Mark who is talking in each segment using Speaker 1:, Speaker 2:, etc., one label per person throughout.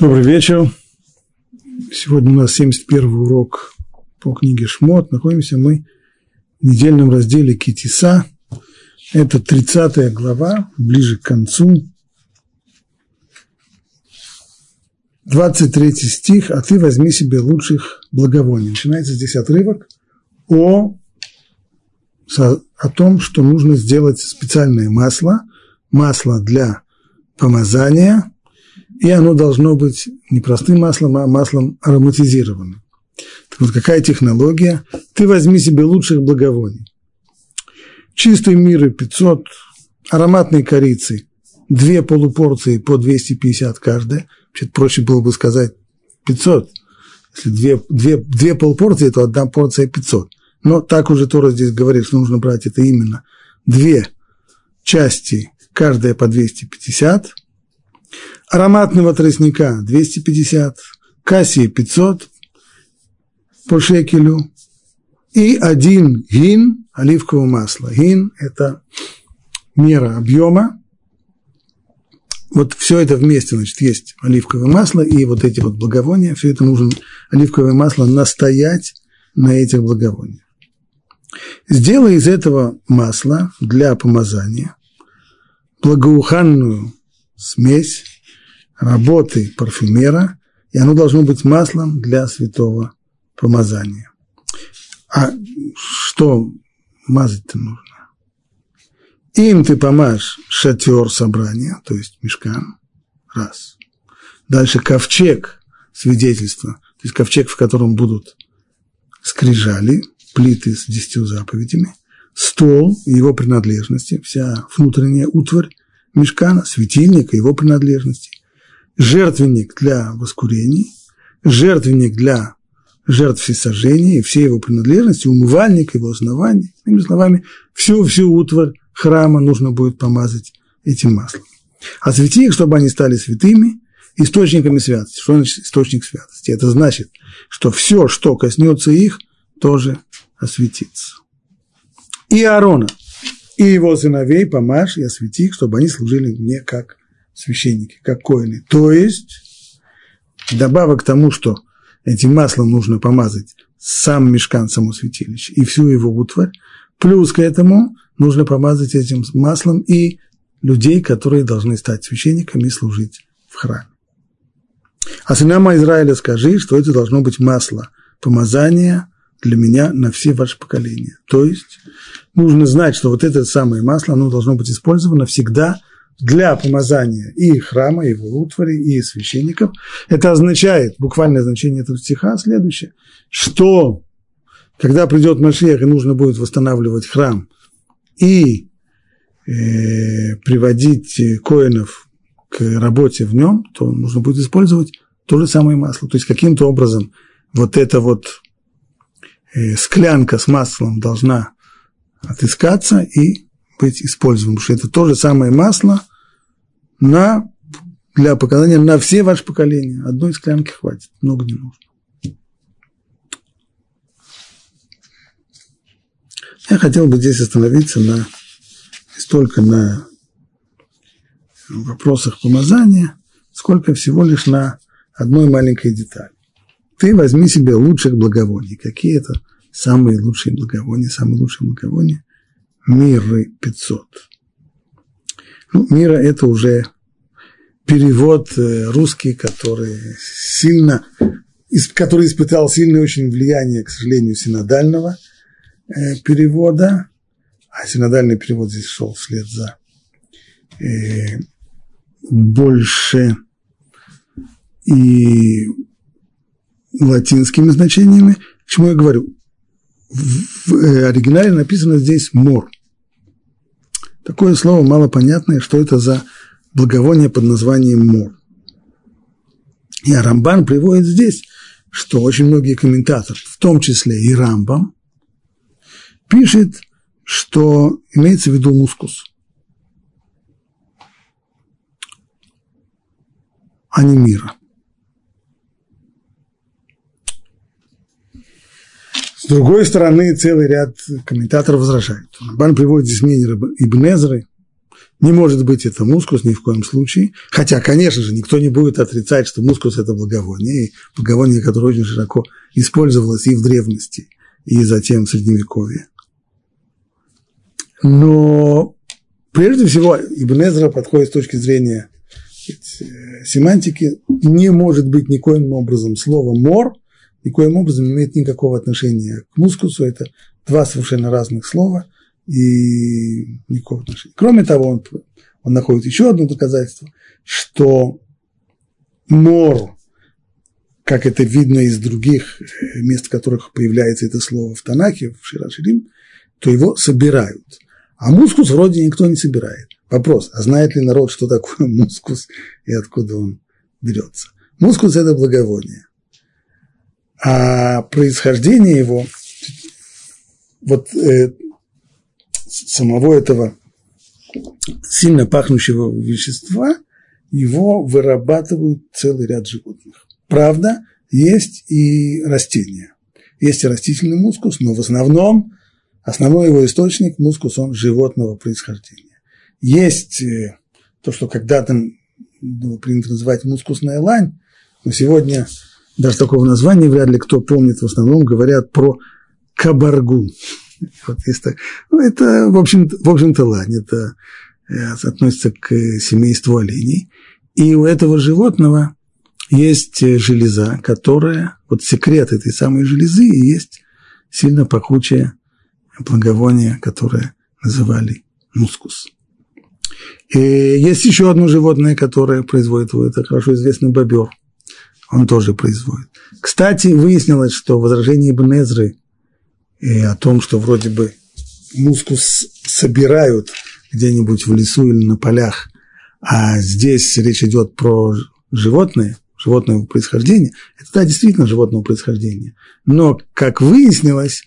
Speaker 1: Добрый вечер. Сегодня у нас 71 урок по книге Шмот. Находимся мы в недельном разделе Китиса. Это 30 глава, ближе к концу. 23 стих, а ты возьми себе лучших благовоний. Начинается здесь отрывок о, о том, что нужно сделать специальное масло, масло для помазания – и оно должно быть не простым маслом, а маслом ароматизированным. Так вот, какая технология? Ты возьми себе лучших благовоний. Чистой миры 500, ароматной корицы, две полупорции по 250 каждая. Вообще проще было бы сказать 500. Если две, две, две полпорции, то одна порция 500. Но так уже Тора здесь говорит, что нужно брать это именно две части, каждая по 250, ароматного тростника 250, кассии 500 по шекелю и один гин оливкового масла. Гин – это мера объема. Вот все это вместе, значит, есть оливковое масло и вот эти вот благовония. Все это нужно, оливковое масло, настоять на этих благовониях. Сделай из этого масла для помазания благоуханную смесь работы парфюмера, и оно должно быть маслом для святого помазания. А что мазать-то нужно? Им ты помажь шатер собрания, то есть мешкан, раз. Дальше ковчег свидетельства, то есть ковчег, в котором будут скрижали, плиты с десятью заповедями, стол и его принадлежности, вся внутренняя утварь мешкана, светильник и его принадлежности, жертвенник для воскурений, жертвенник для жертв всесожжения и все его принадлежности, умывальник, его основание. Иными словами, всю-всю утварь храма нужно будет помазать этим маслом. Освети их, чтобы они стали святыми, источниками святости. Что значит источник святости? Это значит, что все, что коснется их, тоже осветится. И Аарона, и его сыновей помажь и освети их, чтобы они служили мне как священники, как коины. То есть, добавок к тому, что этим маслом нужно помазать сам мешкан, само святилище и всю его утварь, плюс к этому нужно помазать этим маслом и людей, которые должны стать священниками и служить в храме. А сынам Израиля скажи, что это должно быть масло помазания для меня на все ваши поколения. То есть нужно знать, что вот это самое масло, оно должно быть использовано всегда для помазания и храма, и его утвари, и священников. Это означает, буквальное значение этого стиха следующее, что когда придет Машех и нужно будет восстанавливать храм и э, приводить коинов к работе в нем, то нужно будет использовать то же самое масло. То есть каким-то образом вот эта вот э, склянка с маслом должна отыскаться и быть использован, потому что это то же самое масло на, для показания на все ваши поколения. Одной склянки хватит, много не нужно. Я хотел бы здесь остановиться на, не столько на вопросах помазания, сколько всего лишь на одной маленькой детали. Ты возьми себе лучших благовоний. Какие это самые лучшие благовония? Самые лучшие благовония миры 500. Ну, мира – это уже перевод э, русский, который сильно, который испытал сильное очень влияние, к сожалению, синодального э, перевода, а синодальный перевод здесь шел вслед за э, больше и латинскими значениями. К чему я говорю? В оригинале написано здесь «мор». Такое слово малопонятное, что это за благовоние под названием мор. И Рамбан приводит здесь, что очень многие комментаторы, в том числе и Рамбам, пишет, что имеется в виду мускус, а не мира. С другой стороны, целый ряд комментаторов возражает. Бан приводит здесь мнение Ибн Эзры, Не может быть это мускус ни в коем случае. Хотя, конечно же, никто не будет отрицать, что мускус – это благовоние. И благовоние, которое очень широко использовалось и в древности, и затем в Средневековье. Но прежде всего Ибн Эзра подходит с точки зрения семантики. Не может быть никоим образом слово «мор», никоим образом не имеет никакого отношения к мускусу. Это два совершенно разных слова – и никакого отношения. Кроме того, он, он находит еще одно доказательство, что мор, как это видно из других э, мест, в которых появляется это слово в Танахе, в Шираширим, то его собирают. А мускус вроде никто не собирает. Вопрос, а знает ли народ, что такое мускус и откуда он берется? Мускус – это благовоние. А происхождение его, вот э, самого этого сильно пахнущего вещества, его вырабатывают целый ряд животных. Правда, есть и растения. Есть и растительный мускус, но в основном основной его источник – мускус, он животного происхождения. Есть э, то, что когда-то было принято называть мускусная лань, но сегодня даже такого названия вряд ли кто помнит, в основном говорят про кабаргу. Вот есть. Ну, это, в общем-то, в общем-то лань, это э, относится к семейству оленей. И у этого животного есть железа, которая, вот секрет этой самой железы, и есть сильно пахучее благовоние, которое называли мускус. И есть еще одно животное, которое производит его, это хорошо известный бобер. Он тоже производит. Кстати, выяснилось, что возражение Ибн и о том, что вроде бы мускус собирают где-нибудь в лесу или на полях, а здесь речь идет про животное, животного происхождения, это да, действительно животного происхождения. Но, как выяснилось,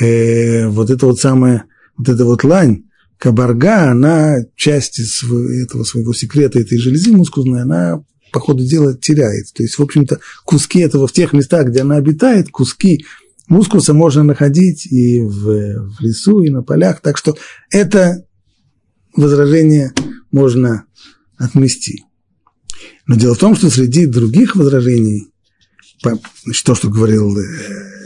Speaker 1: э, вот это вот самое, вот эта вот лань, кабарга, она часть этого своего секрета, этой железы мускусной, она по ходу дела теряет. То есть, в общем-то, куски этого в тех местах, где она обитает, куски Мускуса можно находить и в, в лесу, и на полях, так что это возражение можно отмести. Но дело в том, что среди других возражений, значит, то, что говорил э,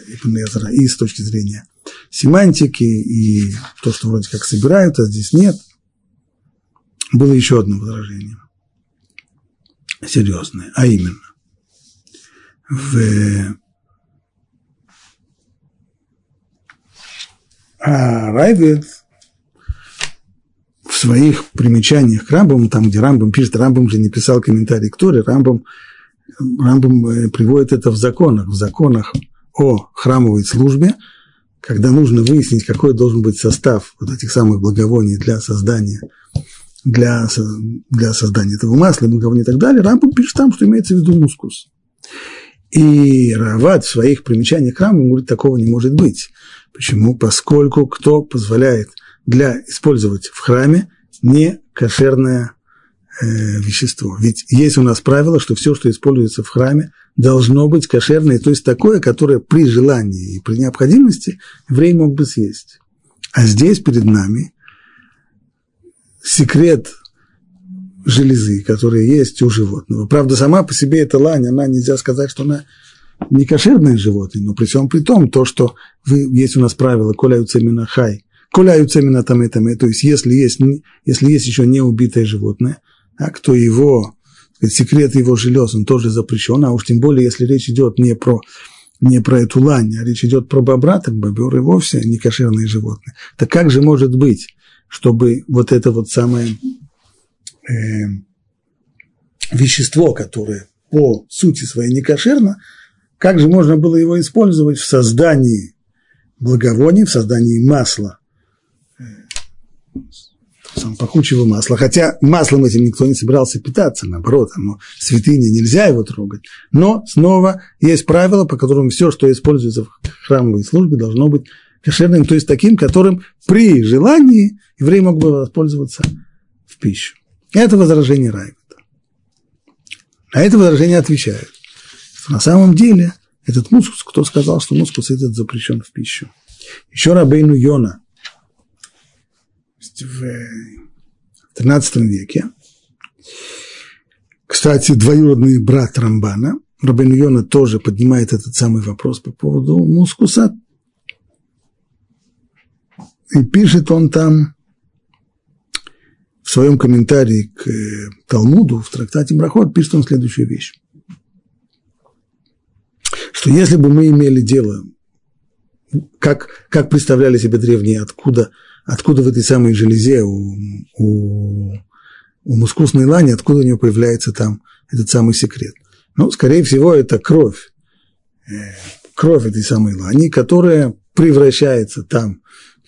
Speaker 1: Ибн Эзра, и с точки зрения семантики, и то, что вроде как собирают, а здесь нет, было еще одно возражение, серьезное, а именно, в А Райвед в своих примечаниях к Рамбаму, там, где Рамбам пишет, Рамбам же не писал комментарий к Торе, Рамбам, Рамбам э, приводит это в законах, в законах о храмовой службе, когда нужно выяснить, какой должен быть состав вот этих самых благовоний для создания, для, для создания этого масла, благовоний и так далее, Рамбам пишет там, что имеется в виду мускус. И Рават в своих примечаниях к Рамбаму говорит, такого не может быть. Почему? Поскольку кто позволяет для использовать в храме не кошерное э, вещество. Ведь есть у нас правило, что все, что используется в храме, должно быть кошерное, то есть такое, которое при желании и при необходимости еврей мог бы съесть. А здесь перед нами секрет железы, которые есть у животного. Правда, сама по себе эта лань, она нельзя сказать, что она не кошерное животное, но при всем при том, то, что вы, есть у нас правило «коля юцемина хай», «коля юцемина таме таме», то есть если есть, если есть еще не убитое животное, так, то его, секрет его желез, он тоже запрещен, а уж тем более, если речь идет не про, не про эту лань, а речь идет про бобра, так бобер и вовсе не кошерные животные. Так как же может быть, чтобы вот это вот самое э, вещество, которое по сути своей не кошерно, как же можно было его использовать в создании благовоний, в создании масла, э, сам пахучего масла. Хотя маслом этим никто не собирался питаться, наоборот, оно, святыня, нельзя его трогать. Но снова есть правило, по которому все, что используется в храмовой службе, должно быть кошерным, то есть таким, которым при желании еврей мог бы воспользоваться в пищу. Это возражение Райвета. На это возражение отвечают на самом деле этот мускус, кто сказал, что мускус этот запрещен в пищу? Еще Рабейну Йона в, в XIII веке. Кстати, двоюродный брат Рамбана, Рабин Йона тоже поднимает этот самый вопрос по поводу мускуса. И пишет он там в своем комментарии к э, Талмуду, в трактате Брахот, пишет он следующую вещь. Что если бы мы имели дело, как, как представляли себе древние, откуда, откуда в этой самой железе у, у, у мускусной лани, откуда у нее появляется там этот самый секрет. Ну, скорее всего, это кровь, э, кровь этой самой лани, которая превращается там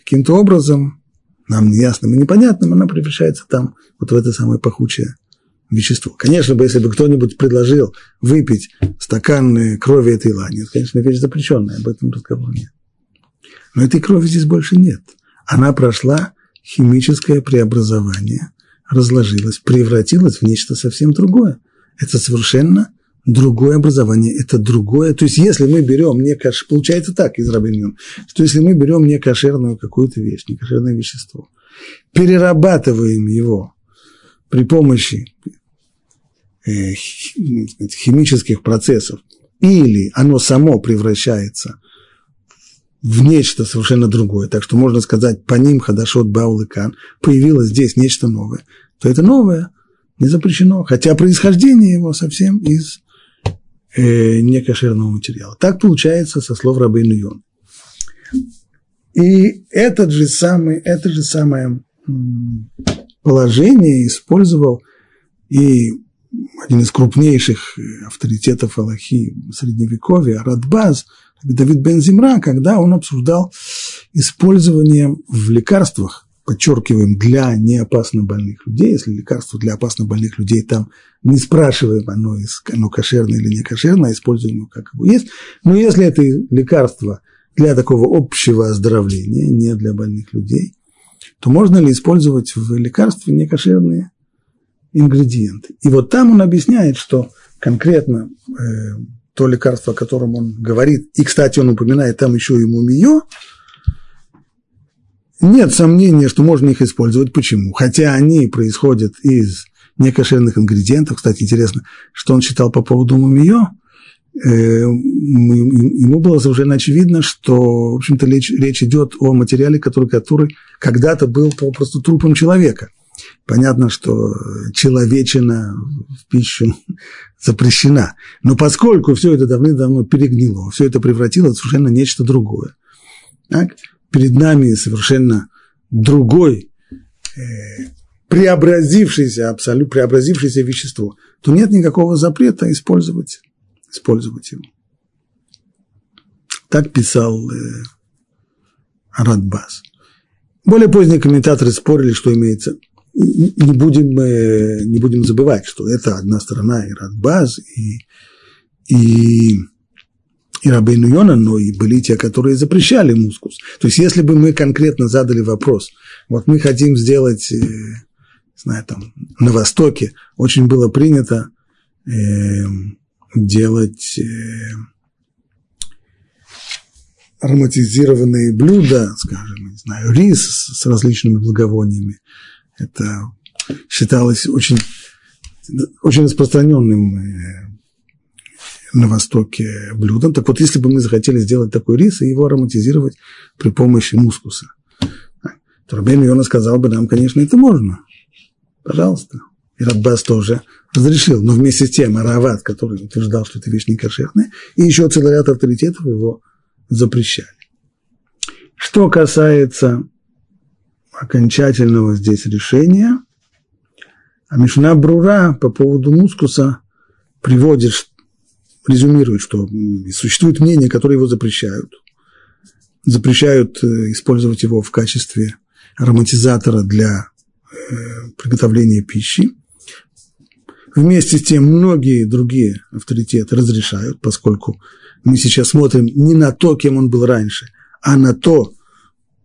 Speaker 1: каким-то образом, нам неясным и непонятным, она превращается там вот в это самое пахучее вещество. Конечно бы, если бы кто-нибудь предложил выпить стакан крови этой лани, это, конечно, вещь запрещенная, об этом разговор нет. Но этой крови здесь больше нет. Она прошла химическое преобразование, разложилась, превратилась в нечто совсем другое. Это совершенно другое образование, это другое. То есть, если мы берем не каш... получается так из Рабиньон, что если мы берем не кошерную какую-то вещь, не кошерное вещество, перерабатываем его при помощи э, химических процессов, или оно само превращается в нечто совершенно другое, так что можно сказать, по ним Хадашот Баул и Кан, появилось здесь нечто новое, то это новое не запрещено, хотя происхождение его совсем из э, некошерного материала. Так получается со слов Рабейну Йон. И этот же самый, это же самое положение использовал и один из крупнейших авторитетов Аллахи Средневековья, Радбаз, Давид Бензимра, когда он обсуждал использование в лекарствах подчеркиваем, для неопасно больных людей, если лекарство для опасно больных людей, там не спрашиваем, оно, оно кошерное или не кошерное, а используем его как его есть. Но если это лекарство для такого общего оздоровления, не для больных людей, то можно ли использовать в лекарстве некошерные ингредиенты? И вот там он объясняет, что конкретно э, то лекарство, о котором он говорит, и, кстати, он упоминает там еще и мумиё, нет сомнения, что можно их использовать. Почему? Хотя они происходят из некошерных ингредиентов. Кстати, интересно, что он считал по поводу мумиё. Э, ему было совершенно очевидно, что, в общем-то, речь, речь идет о материале, который, который когда-то был попросту трупом человека. Понятно, что человечина в пищу запрещена. Но поскольку все это давным-давно перегнило, все это превратилось в совершенно нечто другое. Так? Перед нами совершенно другой, э, преобразившееся, абсолютно преобразившееся вещество, то нет никакого запрета использовать, использовать его. Так писал э, Радбас. Более поздние комментаторы спорили, что имеется. Не будем, э, не будем забывать, что это одна сторона и Радбаз, и, и и Рабейну Йона, но и были те, которые запрещали мускус. То есть, если бы мы конкретно задали вопрос, вот мы хотим сделать, э, знаю, там, на Востоке очень было принято э, делать э, ароматизированные блюда, скажем, не знаю, рис с различными благовониями. Это считалось очень, очень распространенным э, на Востоке блюдом. Так вот, если бы мы захотели сделать такой рис и его ароматизировать при помощи мускуса, то Рабейн Йона сказал бы нам, конечно, это можно. Пожалуйста. И Радбас тоже разрешил. Но вместе с тем Арават, который утверждал, что это вещь не кошерная, и еще целый ряд авторитетов его запрещали. Что касается окончательного здесь решения, а Мишна Брура по поводу мускуса приводит, резюмирует, что существует мнение, которое его запрещают. Запрещают э, использовать его в качестве ароматизатора для э, приготовления пищи. Вместе с тем многие другие авторитеты разрешают, поскольку мы сейчас смотрим не на то, кем он был раньше, а на то,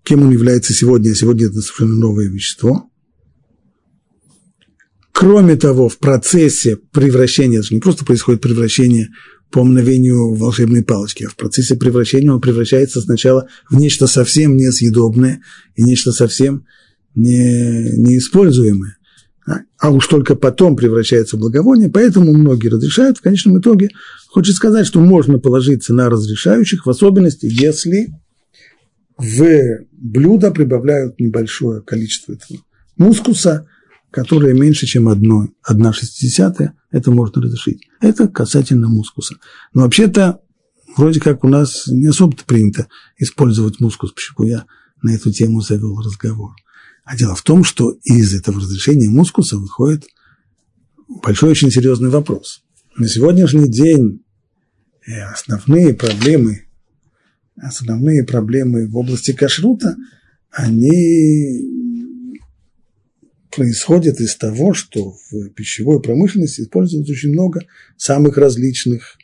Speaker 1: кем он является сегодня, а сегодня это совершенно новое вещество. Кроме того, в процессе превращения, это же не просто происходит превращение по мгновению волшебной палочки, а в процессе превращения он превращается сначала в нечто совсем несъедобное и нечто совсем не, неиспользуемое. а уж только потом превращается в благовоние, поэтому многие разрешают. В конечном итоге хочет сказать, что можно положиться на разрешающих, в особенности, если в блюдо прибавляют небольшое количество этого мускуса, которое меньше, чем одно, одна шестидесятая, это можно разрешить. Это касательно мускуса. Но вообще-то, вроде как у нас не особо принято использовать мускус, почему я на эту тему завел разговор. А дело в том, что из этого разрешения мускуса выходит большой очень серьезный вопрос. На сегодняшний день э, основные проблемы, основные проблемы в области кашрута, они происходят из того, что в пищевой промышленности используется очень много самых различных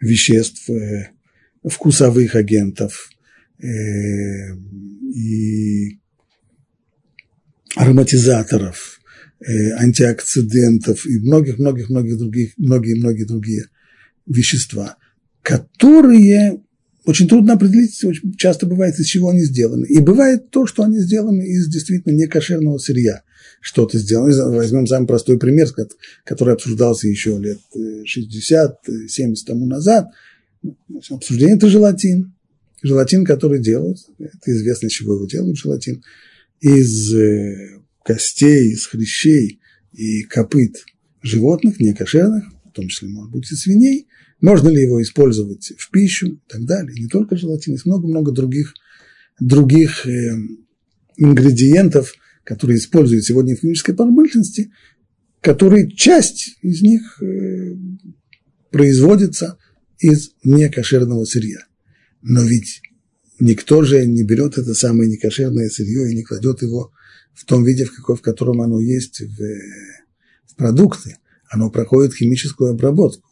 Speaker 1: веществ, э, вкусовых агентов э, и ароматизаторов, э, антиоксидантов и многих-многих-многих других, многие-многие другие вещества, которые очень трудно определить, очень часто бывает, из чего они сделаны. И бывает то, что они сделаны из действительно некошерного сырья. Что-то сделано. Возьмем самый простой пример, который обсуждался еще лет 60-70 тому назад. Обсуждение – это желатин. Желатин, который делают, это известно, из чего его делают желатин – из э, костей, из хрящей и копыт животных, некошерных, в том числе, может быть, и свиней, можно ли его использовать в пищу и так далее. Не только желатин, есть много-много других, других э, ингредиентов, которые используют сегодня в химической промышленности, которые часть из них э, производится из некошерного сырья. Но ведь никто же не берет это самое некошерное сырье и не кладет его в том виде, в, какой, в котором оно есть в, в продукты. Оно проходит химическую обработку.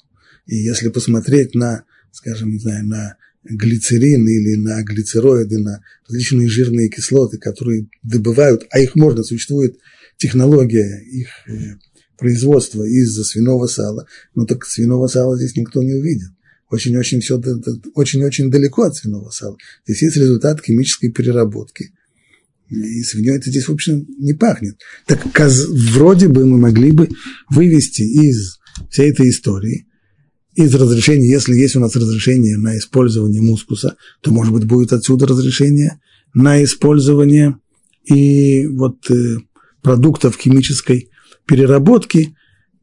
Speaker 1: И если посмотреть на, скажем, не знаю, на глицерин или на глицероиды, на различные жирные кислоты, которые добывают, а их можно, существует технология их э, производства из-за свиного сала, но так свиного сала здесь никто не увидит очень-очень все очень-очень далеко от свиного сала. Здесь есть результат химической переработки. И свиньей это здесь, в общем, не пахнет. Так вроде бы мы могли бы вывести из всей этой истории, из разрешения, если есть у нас разрешение на использование мускуса, то, может быть, будет отсюда разрешение на использование и вот э, продуктов химической переработки,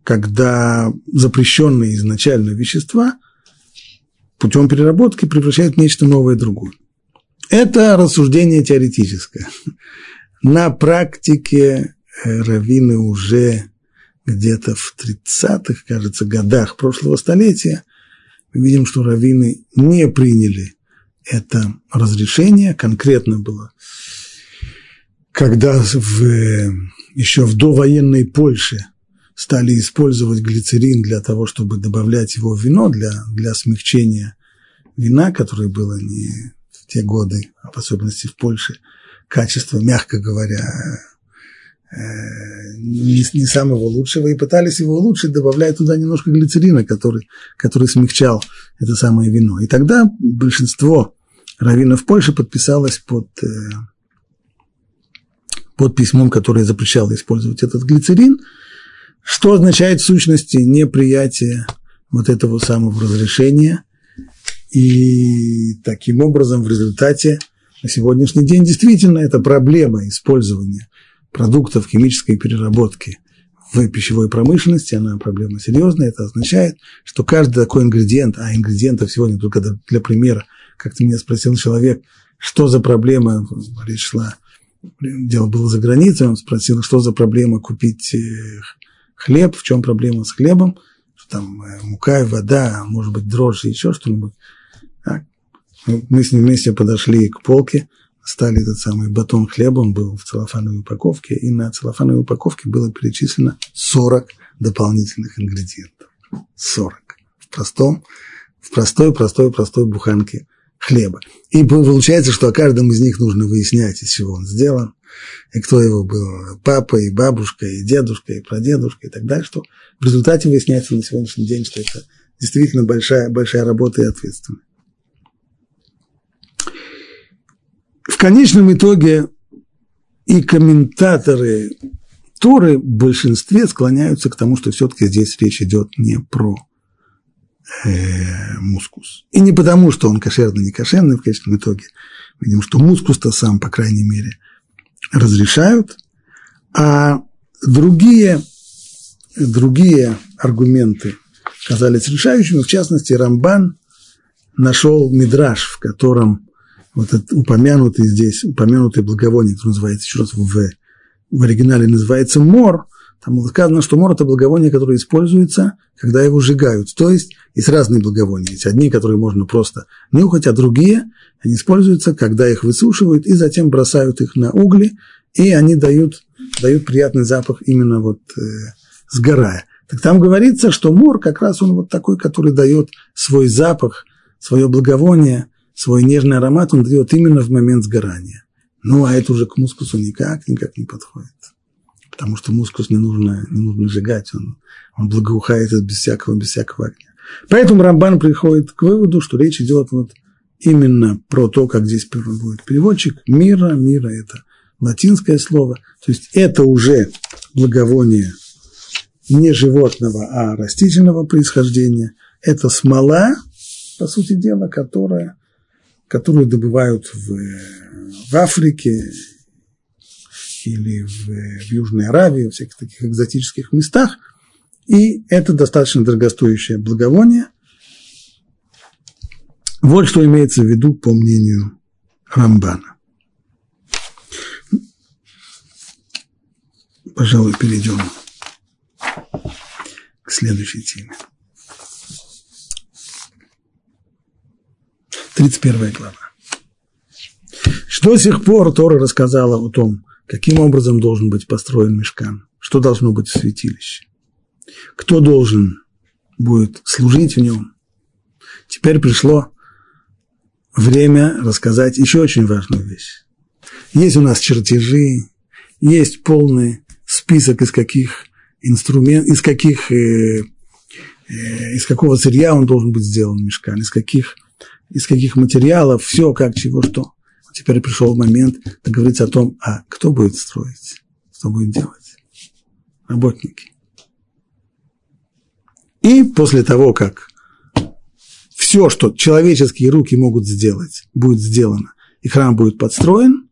Speaker 1: когда запрещенные изначально вещества – путем переработки превращает в нечто новое другое. Это рассуждение теоретическое. На практике э, раввины уже где-то в 30-х, кажется, годах прошлого столетия, мы видим, что раввины не приняли это разрешение, конкретно было, когда в, еще в довоенной Польше стали использовать глицерин для того, чтобы добавлять его в вино, для, для смягчения вина, которое было не в те годы, а в особенности в Польше, качество, мягко говоря, не, не самого лучшего, и пытались его улучшить, добавляя туда немножко глицерина, который, который смягчал это самое вино. И тогда большинство раввинов Польши подписалось под, э, под письмом, которое запрещало использовать этот глицерин – что означает в сущности неприятие вот этого самого разрешения. И таким образом в результате на сегодняшний день действительно это проблема использования продуктов химической переработки в пищевой промышленности, она проблема серьезная, это означает, что каждый такой ингредиент, а ингредиентов сегодня только для примера, как-то меня спросил человек, что за проблема, речь шла, дело было за границей, он спросил, что за проблема купить э, хлеб, в чем проблема с хлебом, там э, мука и вода, может быть, дрожжи, еще что-нибудь. Мы с ним вместе подошли к полке, стали этот самый батон хлеба, он был в целлофановой упаковке, и на целлофановой упаковке было перечислено 40 дополнительных ингредиентов. 40. В простом, в простой, простой, простой буханке хлеба. И получается, что о каждом из них нужно выяснять, из чего он сделан, и кто его был, папа, и бабушка, и дедушка, и прадедушка, и так далее, что в результате выясняется на сегодняшний день, что это действительно большая, большая работа и ответственность. Конечном итоге и комментаторы, Торы в большинстве склоняются к тому, что все-таки здесь речь идет не про э, мускус. И не потому, что он кошерный, не кошерный в конечном итоге. Видим, что мускус-то сам, по крайней мере, разрешают, а другие, другие аргументы казались решающими. В частности, Рамбан нашел мидраж, в котором вот этот упомянутый здесь, упомянутый благовоние, который называется еще раз в, в оригинале называется мор, там сказано, что мор – это благовоние, которое используется, когда его сжигают. То есть есть разные благовония. Есть одни, которые можно просто нюхать, а другие они используются, когда их высушивают и затем бросают их на угли, и они дают, дают приятный запах именно вот э, сгорая. Так там говорится, что мор как раз он вот такой, который дает свой запах, свое благовоние, свой нежный аромат, он дает именно в момент сгорания. Ну, а это уже к мускусу никак, никак не подходит. Потому что мускус не нужно, не нужно сжигать, он, он благоухает без всякого, без всякого огня. Поэтому Рамбан приходит к выводу, что речь идет вот именно про то, как здесь будет переводчик, мира, мира – это латинское слово, то есть это уже благовоние не животного, а растительного происхождения. Это смола, по сути дела, которая, которую добывают в, в Африке или в, в Южной Аравии, в всяких таких экзотических местах. И это достаточно дорогостоящее благовоние. Вот что имеется в виду по мнению Рамбана. Пожалуй, перейдем к следующей теме. 31 глава. Что с сих пор Тора рассказала о том, каким образом должен быть построен мешкан, что должно быть в святилище, кто должен будет служить в нем. Теперь пришло время рассказать еще очень важную вещь. Есть у нас чертежи, есть полный список, из каких инструмент, из каких, э, э, из какого сырья он должен быть сделан мешкан, из каких, из каких материалов, все, как, чего, что. Теперь пришел момент договориться о том, а кто будет строить, что будет делать. Работники. И после того, как все, что человеческие руки могут сделать, будет сделано, и храм будет подстроен,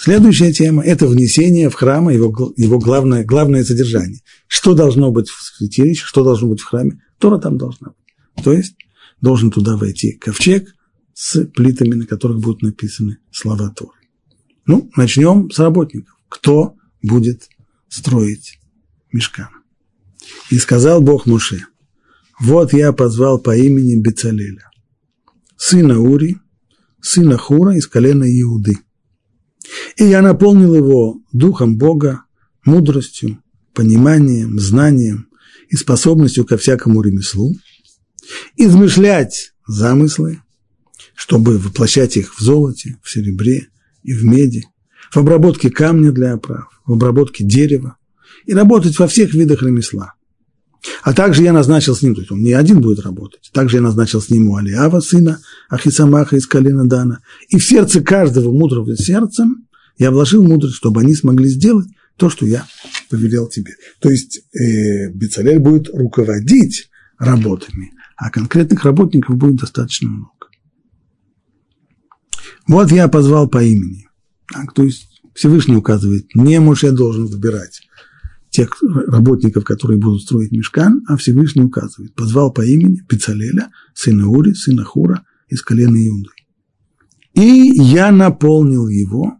Speaker 1: Следующая тема – это внесение в храм, его, его главное, главное содержание. Что должно быть в святилище, что должно быть в храме, Тора там должна быть. То есть должен туда войти ковчег с плитами, на которых будут написаны слова Торы. Ну, начнем с работников. Кто будет строить мешкан? И сказал Бог Муше, вот я позвал по имени Бецалеля, сына Ури, сына Хура из колена Иуды – и я наполнил его духом Бога, мудростью, пониманием, знанием и способностью ко всякому ремеслу, измышлять замыслы, чтобы воплощать их в золоте, в серебре и в меди, в обработке камня для оправ, в обработке дерева и работать во всех видах ремесла. А также я назначил с ним, то есть он не один будет работать, также я назначил с ним у Алиава, сына Ахисамаха из колена Дана, и в сердце каждого мудрого сердцем я вложил мудрость, чтобы они смогли сделать то, что я повелел тебе. То есть э, Бецалель будет руководить работами, а конкретных работников будет достаточно много. Вот я позвал по имени. Так, то есть Всевышний указывает, не Моше должен выбирать тех работников, которые будут строить мешкан, а Всевышний указывает. Позвал по имени Пицалеля, сына Ури, сына Хура из колена Иуды. И я наполнил его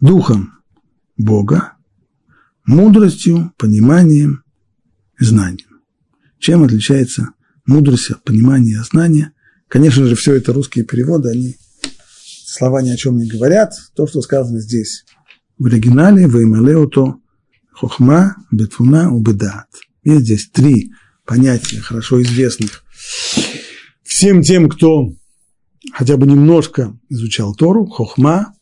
Speaker 1: духом Бога, мудростью, пониманием знанием. Чем отличается мудрость от понимания? Конечно же, все это русские переводы, они слова ни о чем не говорят. То, что сказано здесь в оригинале, в то хохма, бетфуна, убедат. Есть здесь три понятия, хорошо известных всем тем, кто хотя бы немножко изучал Тору, хохма,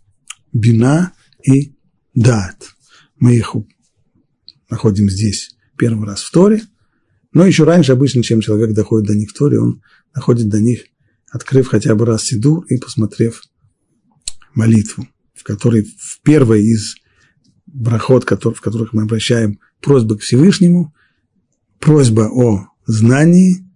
Speaker 1: бина и дат. Мы их находим здесь первый раз в Торе, но еще раньше обычно, чем человек доходит до них в Торе, он доходит до них, открыв хотя бы раз Сидур и посмотрев молитву, в которой в первой из брахот, в которых мы обращаем просьбы к Всевышнему, просьба о знании,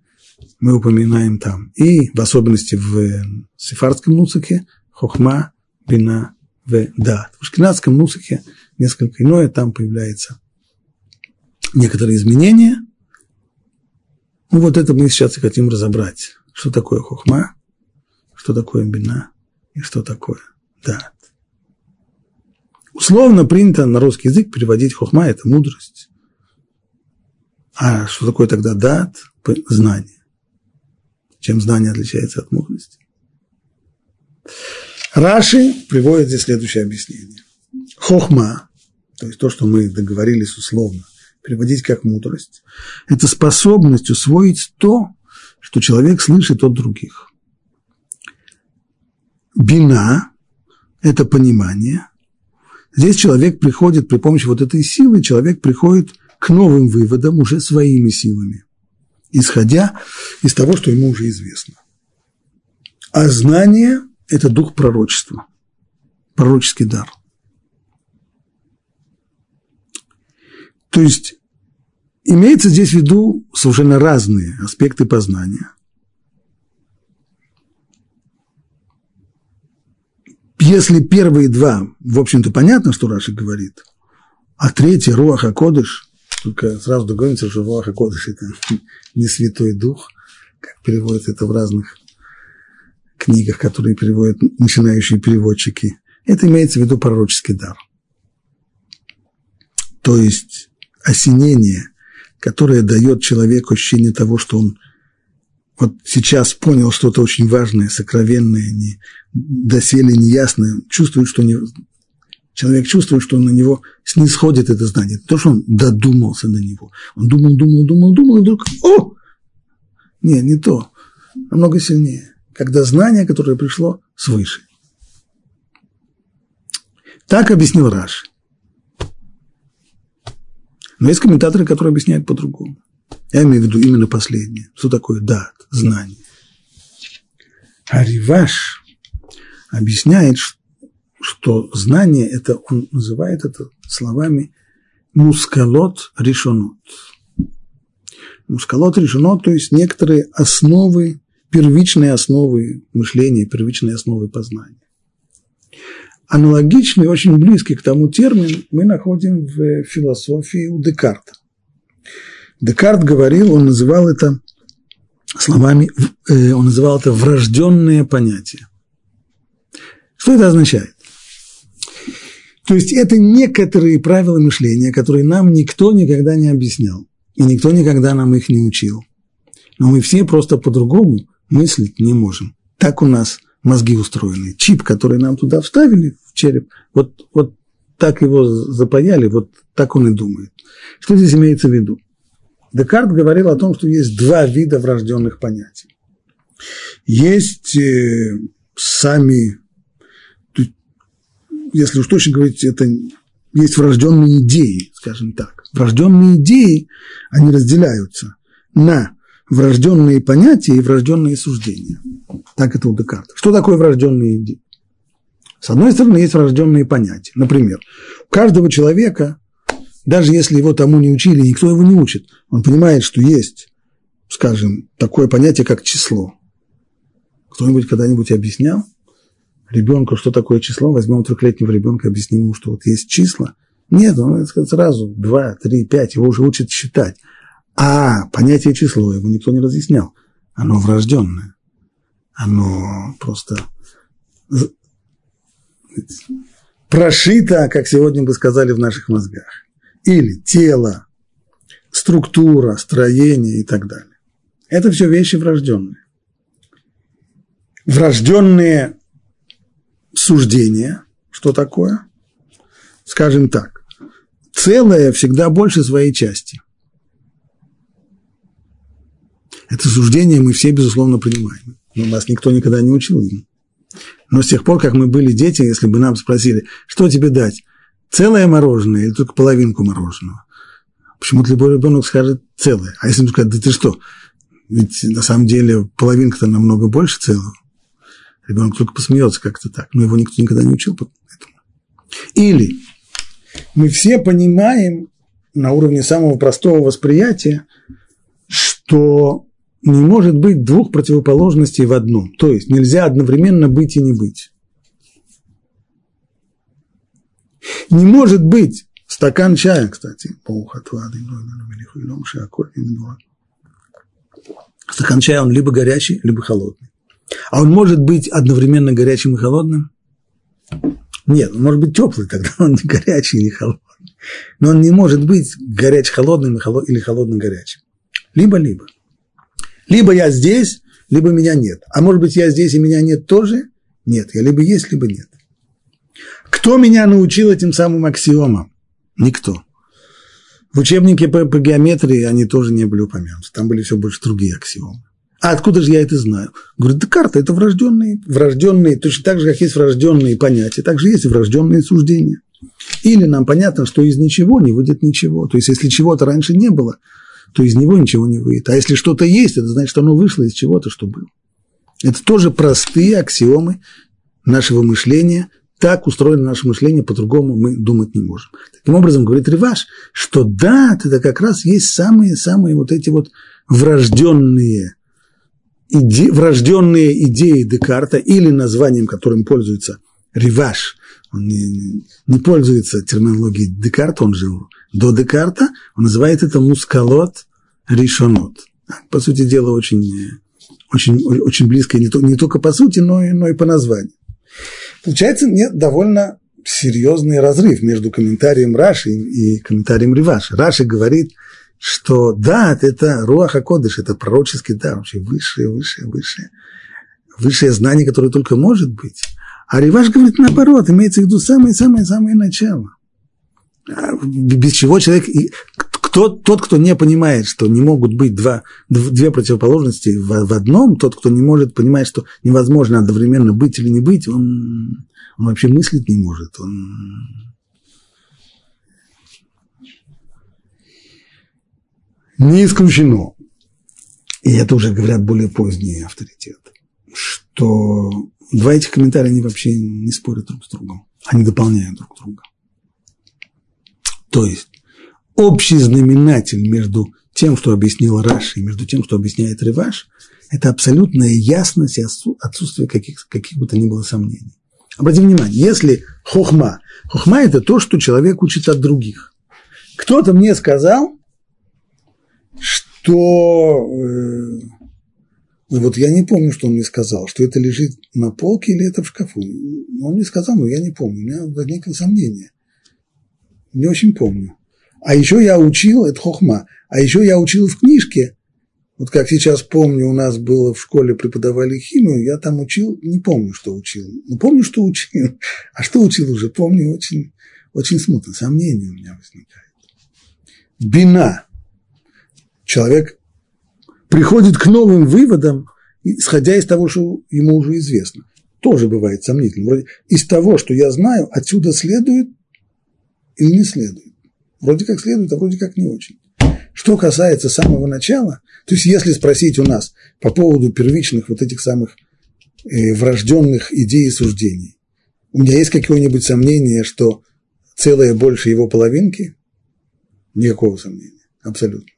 Speaker 1: мы упоминаем там. И в особенности в сефардском мусыке хохма, бина, в дат. В шкинадском мусыке несколько иное, там появляется некоторые изменения. Ну вот это мы сейчас и хотим разобрать. Что такое хохма, что такое бина и что такое дат. Условно принято на русский язык переводить хохма – это мудрость. А что такое тогда дат? Знание. Чем знание отличается от мудрости? Раши приводит здесь следующее объяснение. Хохма, то есть то, что мы договорились условно, переводить как мудрость, это способность усвоить то, что человек слышит от других. Бина – это понимание. Здесь человек приходит при помощи вот этой силы, человек приходит к новым выводам уже своими силами, исходя из того, что ему уже известно. А знание – это дух пророчества, пророческий дар. То есть имеется здесь в виду совершенно разные аспекты познания. Если первые два, в общем-то, понятно, что Раши говорит, а третий, Руаха Кодыш, только сразу договоримся, что Руаха Кодыш – это не Святой Дух, как переводят это в разных книгах, которые переводят начинающие переводчики. Это имеется в виду пророческий дар. То есть осенение, которое дает человеку ощущение того, что он вот сейчас понял что-то очень важное, сокровенное, не, доселе неясное, чувствует, что не, человек чувствует, что на него снисходит это знание. То, что он додумался до него. Он думал, думал, думал, думал, и вдруг, о! Не, не то. Намного сильнее. Когда знание, которое пришло свыше. Так объяснил Раш. Но есть комментаторы, которые объясняют по-другому. Я имею в виду именно последнее. Что такое дат, знание? А Риваш объясняет, что знание, это он называет это словами мускалот решенот. Мускалот решенот, то есть некоторые основы, первичные основы мышления, первичные основы познания. Аналогичный, очень близкий к тому термин мы находим в философии у Декарта. Декарт говорил, он называл это словами, э, он называл это врожденное понятие. Что это означает? То есть это некоторые правила мышления, которые нам никто никогда не объяснял, и никто никогда нам их не учил. Но мы все просто по-другому мыслить не можем. Так у нас мозги устроены. Чип, который нам туда вставили в череп, вот, вот так его запаяли, вот так он и думает. Что здесь имеется в виду? Декарт говорил о том, что есть два вида врожденных понятий. Есть э, сами если уж точно говорить, это есть врожденные идеи, скажем так. Врожденные идеи, они разделяются на врожденные понятия и врожденные суждения. Так это у Декарта. Что такое врожденные идеи? С одной стороны, есть врожденные понятия. Например, у каждого человека, даже если его тому не учили, никто его не учит, он понимает, что есть, скажем, такое понятие, как число. Кто-нибудь когда-нибудь объяснял? ребенку, что такое число, возьмем трехлетнего ребенка, объясним ему, что вот есть числа. Нет, он сразу два, три, пять, его уже учат считать. А понятие число ему никто не разъяснял. Оно врожденное. Оно просто прошито, как сегодня бы сказали в наших мозгах. Или тело, структура, строение и так далее. Это все вещи врожденные. Врожденные суждение, что такое? Скажем так, целое всегда больше своей части. Это суждение мы все, безусловно, понимаем. Но нас никто никогда не учил. Но с тех пор, как мы были дети, если бы нам спросили, что тебе дать, целое мороженое или только половинку мороженого, почему-то любой ребенок скажет целое. А если ему сказать, да ты что, ведь на самом деле половинка-то намного больше целого. Ребенок только посмеется как-то так, но его никто никогда не учил этому. Или Мы все понимаем на уровне самого простого восприятия, что не может быть двух противоположностей в одном. То есть нельзя одновременно быть и не быть. Не может быть стакан чая, кстати, стакан чая, он либо горячий, либо холодный. А он может быть одновременно горячим и холодным? Нет, он может быть теплый, тогда он не горячий, не холодный. Но он не может быть горяч-холодным или холодно-горячим. Либо-либо. Либо я здесь, либо меня нет. А может быть, я здесь и меня нет тоже? Нет, я либо есть, либо нет. Кто меня научил этим самым аксиомам? Никто. В учебнике по, по геометрии они тоже не были упомянуты. Там были все больше другие аксиомы. А откуда же я это знаю? Говорит, Декарта – это врожденные, врожденные, точно так же, как есть врожденные понятия, так же есть и врожденные суждения. Или нам понятно, что из ничего не выйдет ничего. То есть, если чего-то раньше не было, то из него ничего не выйдет. А если что-то есть, это значит, что оно вышло из чего-то, что было. Это тоже простые аксиомы нашего мышления. Так устроено наше мышление, по-другому мы думать не можем. Таким образом, говорит Риваш, что да, это как раз есть самые-самые вот эти вот врожденные иде, врожденные идеи Декарта или названием, которым пользуется Риваш, он не, не пользуется терминологией Декарта, он жил до Декарта, он называет это мускалот решонот. По сути дела, очень, очень, очень близко не, то, не только по сути, но и, но и по названию. Получается, нет довольно серьезный разрыв между комментарием Раши и комментарием Риваши. Раши говорит – что да, это Руаха Кодыш, это пророческий дар, вообще высшее, высшее, высшее, высшее знание, которое только может быть. А Риваш говорит наоборот, имеется в виду самое-самое-самое начало. А без чего человек, кто, тот, кто не понимает, что не могут быть два, две противоположности в, в одном, тот, кто не может понимать, что невозможно одновременно быть или не быть, он, он вообще мыслить не может. Он, Не исключено, и это уже говорят более поздние авторитеты, что два этих комментария, они вообще не спорят друг с другом, они дополняют друг друга. То есть общий знаменатель между тем, что объяснил и между тем, что объясняет Реваш, это абсолютная ясность и отсутствие каких, каких бы то ни было сомнений. Обратите внимание, если хохма, хохма – это то, что человек учит от других. Кто-то мне сказал, что э, вот я не помню, что он мне сказал, что это лежит на полке или это в шкафу. Он мне сказал, но я не помню, у меня возникло сомнение. Не очень помню. А еще я учил, это хохма, а еще я учил в книжке, вот как сейчас помню, у нас было в школе преподавали химию, я там учил, не помню, что учил. Ну, помню, что учил. А что учил уже, помню очень, очень смутно. Сомнения у меня возникают. Бина человек приходит к новым выводам, исходя из того, что ему уже известно. Тоже бывает сомнительно. Вроде из того, что я знаю, отсюда следует или не следует. Вроде как следует, а вроде как не очень. Что касается самого начала, то есть если спросить у нас по поводу первичных вот этих самых э, врожденных идей и суждений, у меня есть какое-нибудь сомнение, что целое больше его половинки? Никакого сомнения, абсолютно.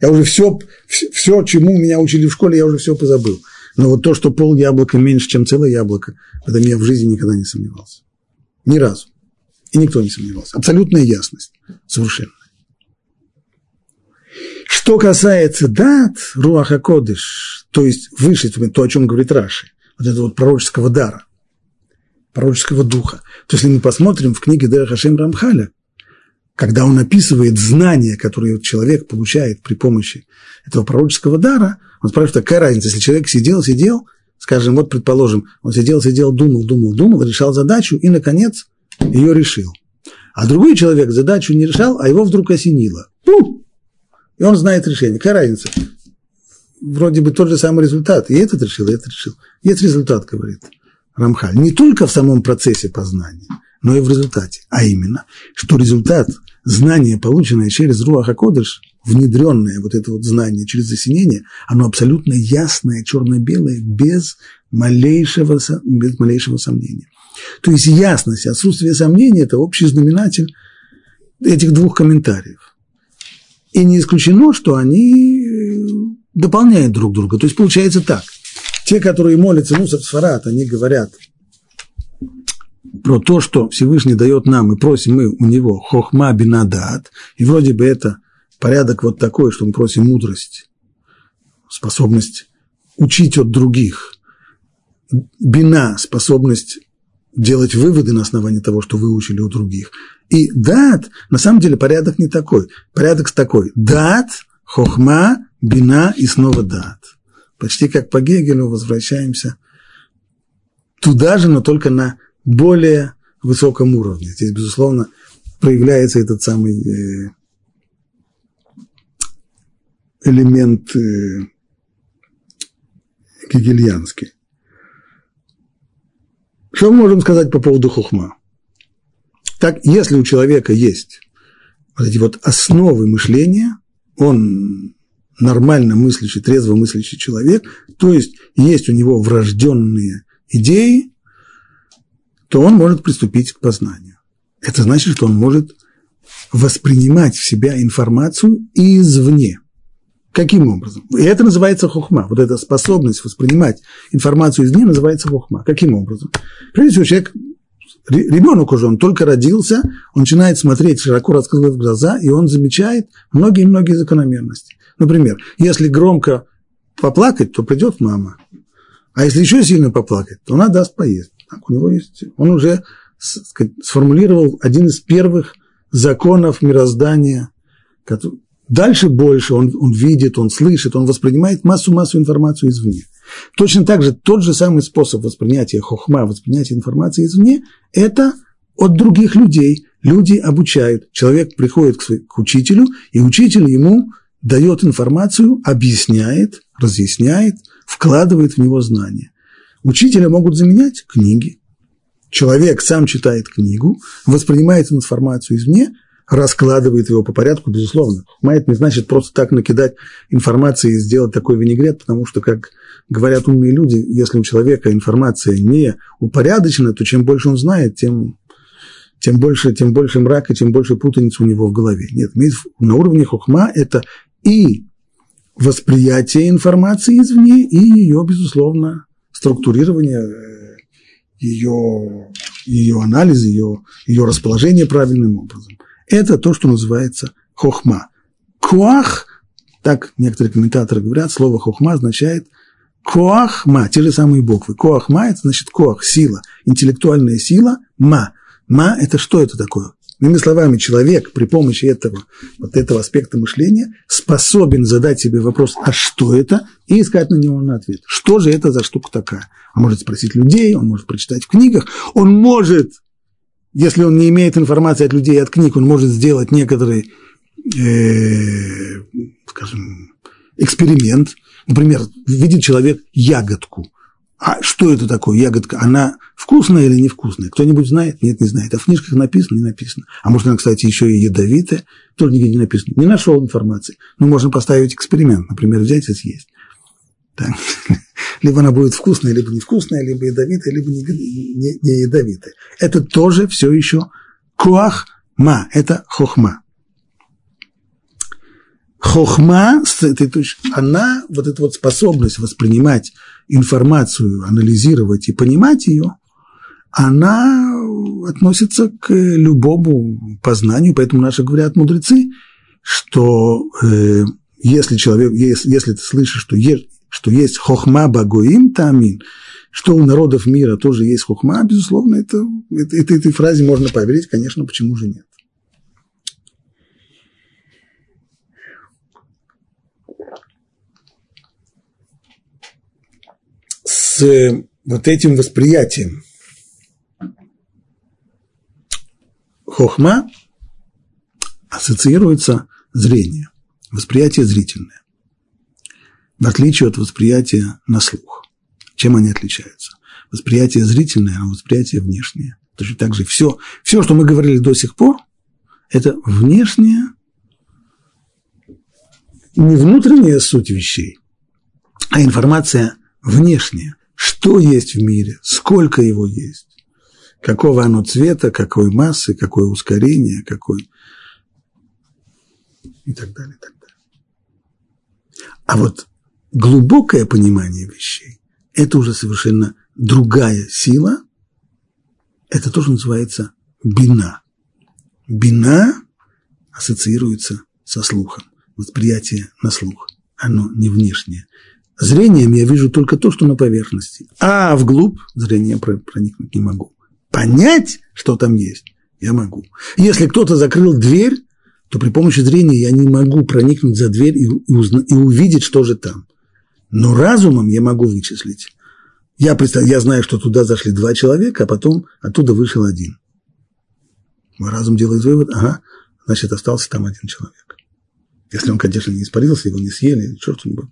Speaker 1: Я уже все, все, чему меня учили в школе, я уже все позабыл. Но вот то, что пол яблока меньше, чем целое яблоко, в этом я в жизни никогда не сомневался. Ни разу. И никто не сомневался. Абсолютная ясность. Совершенно. Что касается дат, руаха кодыш, то есть выше, то, о чем говорит Раши, вот этого вот пророческого дара, пророческого духа, то если мы посмотрим в книге Дера Хашем Рамхаля, когда он описывает знания, которые человек получает при помощи этого пророческого дара, он спрашивает, какая разница, если человек сидел, сидел, скажем, вот предположим, он сидел, сидел, думал, думал, думал, решал задачу и, наконец, ее решил. А другой человек задачу не решал, а его вдруг осенило. Пу! И он знает решение. Какая разница? Вроде бы тот же самый результат. И этот решил, и этот решил. Есть результат, говорит Рамхаль. Не только в самом процессе познания, но и в результате. А именно, что результат знание, полученное через Руаха Кодыш, внедренное вот это вот знание через осенение, оно абсолютно ясное, черно-белое, без малейшего, без малейшего сомнения. То есть ясность, отсутствие сомнения – это общий знаменатель этих двух комментариев. И не исключено, что они э, дополняют друг друга. То есть получается так. Те, которые молятся Мусор Сфарат, они говорят про то, что Всевышний дает нам, и просим мы у него хохма бинадат, и вроде бы это порядок вот такой, что мы просим мудрость, способность учить от других, бина – способность делать выводы на основании того, что выучили у других. И дат, на самом деле порядок не такой. Порядок такой. Дат, хохма, бина и снова дат. Почти как по Гегелю возвращаемся туда же, но только на более высоком уровне. Здесь, безусловно, проявляется этот самый э, элемент э, гегельянский. Что мы можем сказать по поводу хухма? Так, если у человека есть вот эти вот основы мышления, он нормально мыслящий, трезво мыслящий человек, то есть есть у него врожденные идеи, то он может приступить к познанию. Это значит, что он может воспринимать в себя информацию извне. Каким образом? И это называется хухма. Вот эта способность воспринимать информацию извне называется хухма. Каким образом? Прежде всего, человек, ребенок уже, он только родился, он начинает смотреть, широко раскрыв глаза, и он замечает многие-многие закономерности. Например, если громко поплакать, то придет мама. А если еще сильно поплакать, то она даст поесть. Так, у него есть, он уже сформулировал один из первых законов мироздания, Дальше больше он, он видит, он слышит, он воспринимает массу-массу информацию извне. Точно так же тот же самый способ воспринятия хохма, воспринятия информации извне – это от других людей. Люди обучают. Человек приходит к, к учителю, и учитель ему дает информацию, объясняет, разъясняет, вкладывает в него знания. Учителя могут заменять книги. Человек сам читает книгу, воспринимает информацию извне – раскладывает его по порядку, безусловно. Это не значит просто так накидать информации и сделать такой винегрет, потому что, как говорят умные люди, если у человека информация не упорядочена, то чем больше он знает, тем, тем, больше, тем больше мрака, тем больше путаницы у него в голове. Нет, на уровне хухма это и восприятие информации извне, и ее, безусловно, структурирование, э, ее, ее анализ, ее, ее расположение правильным образом. Это то, что называется хохма. Коах, так некоторые комментаторы говорят, слово хохма означает коахма, те же самые буквы. Коахма – это значит коах, сила, интеллектуальная сила, ма. Ма – это что это такое? Иными словами, человек при помощи этого, вот этого аспекта мышления способен задать себе вопрос, а что это, и искать на него на ответ. Что же это за штука такая? Он может спросить людей, он может прочитать в книгах, он может если он не имеет информации от людей, от книг, он может сделать некоторый, э, скажем, эксперимент. Например, видит человек ягодку. А что это такое ягодка? Она вкусная или невкусная? Кто-нибудь знает? Нет, не знает. А в книжках написано? Не написано. А может, она, кстати, еще и ядовитая? Тоже нигде не написано. Не нашел информации. Но можно поставить эксперимент. Например, взять и съесть. Так. Либо она будет вкусная, либо невкусная, либо ядовитая, либо не, не, не ядовитая. Это тоже все еще куах ма, это хохма. Хохма, она, вот эта вот способность воспринимать информацию, анализировать и понимать ее, она относится к любому познанию, поэтому наши говорят мудрецы, что э, если человек, если, если ты слышишь, что ешь, что есть хохма багоим тамин, что у народов мира тоже есть хохма, безусловно, это, это, это, этой фразе можно поверить, конечно, почему же нет. С вот этим восприятием хохма ассоциируется зрение, восприятие зрительное в отличие от восприятия на слух. Чем они отличаются? Восприятие зрительное, а восприятие внешнее. Точно так же все, все, что мы говорили до сих пор, это внешнее, не внутренняя суть вещей, а информация внешняя. Что есть в мире, сколько его есть, какого оно цвета, какой массы, какое ускорение, какой, и так далее, и так далее. А вот глубокое понимание вещей – это уже совершенно другая сила, это тоже называется бина. Бина ассоциируется со слухом, восприятие на слух, оно не внешнее. Зрением я вижу только то, что на поверхности, а вглубь зрение проникнуть не могу. Понять, что там есть, я могу. Если кто-то закрыл дверь, то при помощи зрения я не могу проникнуть за дверь и, узна, и увидеть, что же там. Но разумом я могу вычислить. Я, представ... я знаю, что туда зашли два человека, а потом оттуда вышел один. Мой разум делает вывод, ага, значит, остался там один человек. Если он, конечно, не испарился, его не съели, черт он был.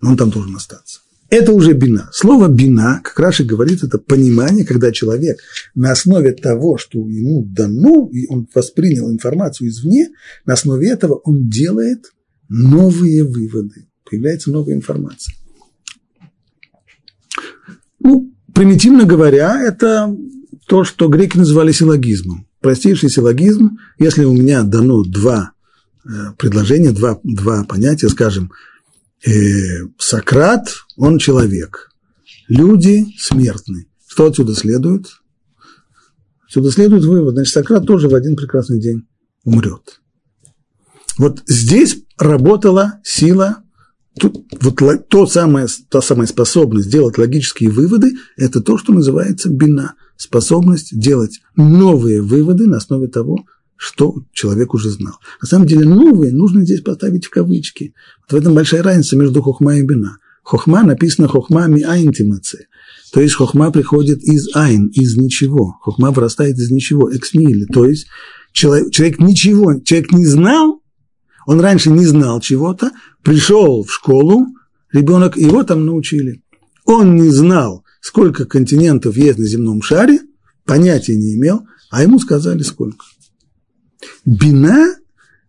Speaker 1: Но он там должен остаться. Это уже бина. Слово бина, как Раши говорит, это понимание, когда человек на основе того, что ему дано, и он воспринял информацию извне, на основе этого он делает новые выводы. Появляется новая информация. Ну, примитивно говоря, это то, что греки называли силлогизмом. Простейший силлогизм, если у меня дано два э, предложения, два, два понятия, скажем, э, Сократ, он человек, люди смертны. Что отсюда следует? Отсюда следует вывод, значит, Сократ тоже в один прекрасный день умрет. Вот здесь работала сила Тут вот то самое, та самая способность делать логические выводы – это то, что называется бина – способность делать новые выводы на основе того, что человек уже знал. На самом деле новые нужно здесь поставить в кавычки. Вот в этом большая разница между хохма и бина. Хохма написано хохма ми айн-тимаце. То есть хохма приходит из айн, из ничего. Хохма вырастает из ничего, экснили. То есть человек, человек ничего, человек не знал, он раньше не знал чего-то, пришел в школу, ребенок, его там научили. Он не знал, сколько континентов есть на земном шаре, понятия не имел, а ему сказали сколько. Бина,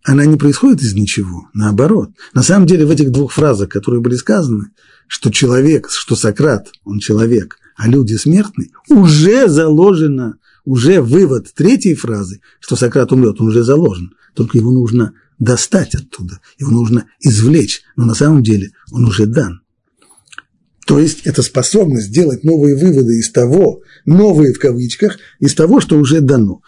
Speaker 1: она не происходит из ничего, наоборот. На самом деле в этих двух фразах, которые были сказаны, что человек, что Сократ, он человек, а люди смертны, уже заложено, уже вывод третьей фразы, что Сократ умрет, он уже заложен. Только его нужно достать оттуда, его нужно извлечь, но на самом деле он уже дан. То есть это способность делать новые выводы из того, новые в кавычках, из того, что уже дано.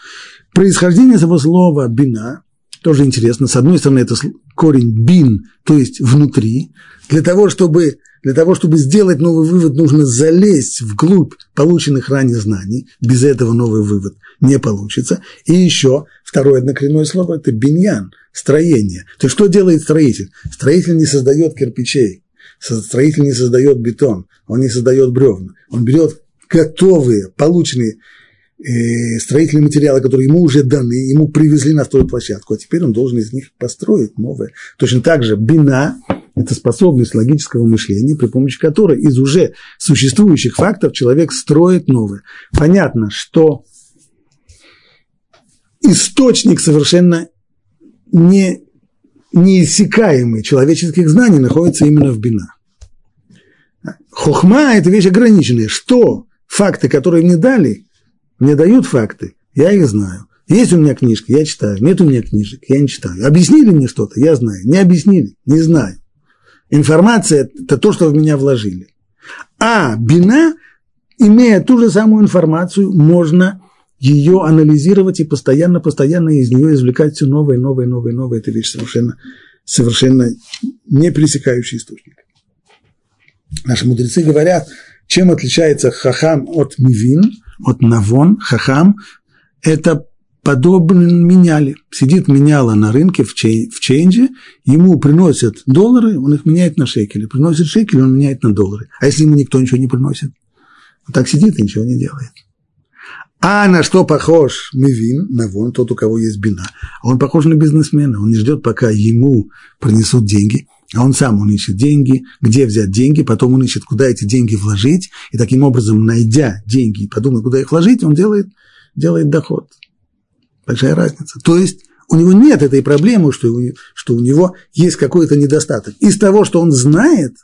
Speaker 1: Происхождение этого слова «бина» тоже интересно. С одной стороны, это корень «бин», то есть внутри. Для того, чтобы, для того, чтобы сделать новый вывод, нужно залезть вглубь полученных ранее знаний. Без этого новый вывод не получится. И еще второе однокоренное слово – это «биньян», строение. То есть что делает строитель? Строитель не создает кирпичей, строитель не создает бетон, он не создает бревна. Он берет готовые, полученные э, строительные материалы, которые ему уже даны, ему привезли на стройплощадку, а теперь он должен из них построить новое. Точно так же бина – это способность логического мышления, при помощи которой из уже существующих фактов человек строит новое. Понятно, что источник совершенно не, неиссякаемый человеческих знаний находится именно в бина. Хохма – это вещь ограниченная. Что? Факты, которые мне дали, мне дают факты, я их знаю. Есть у меня книжки, я читаю. Нет у меня книжек, я не читаю. Объяснили мне что-то, я знаю. Не объяснили, не знаю. Информация – это то, что в меня вложили. А бина, имея ту же самую информацию, можно ее анализировать и постоянно-постоянно из нее извлекать все новое, новое, новое, новое. Это вещь совершенно, совершенно не пресекающий источник. Наши мудрецы говорят, чем отличается хахам от мивин, от навон, хахам, это подобно меняли. Сидит меняла на рынке в, чей, в чейнже, ему приносят доллары, он их меняет на шекели. Приносит шекели, он меняет на доллары. А если ему никто ничего не приносит? Он так сидит и ничего не делает. А на что похож Мивин, Навон, тот, у кого есть бина? Он похож на бизнесмена, он не ждет, пока ему принесут деньги, а он сам, он ищет деньги, где взять деньги, потом он ищет, куда эти деньги вложить, и таким образом, найдя деньги и подумав, куда их вложить, он делает, делает доход. Большая разница. То есть у него нет этой проблемы, что, что у него есть какой-то недостаток. Из того, что он знает,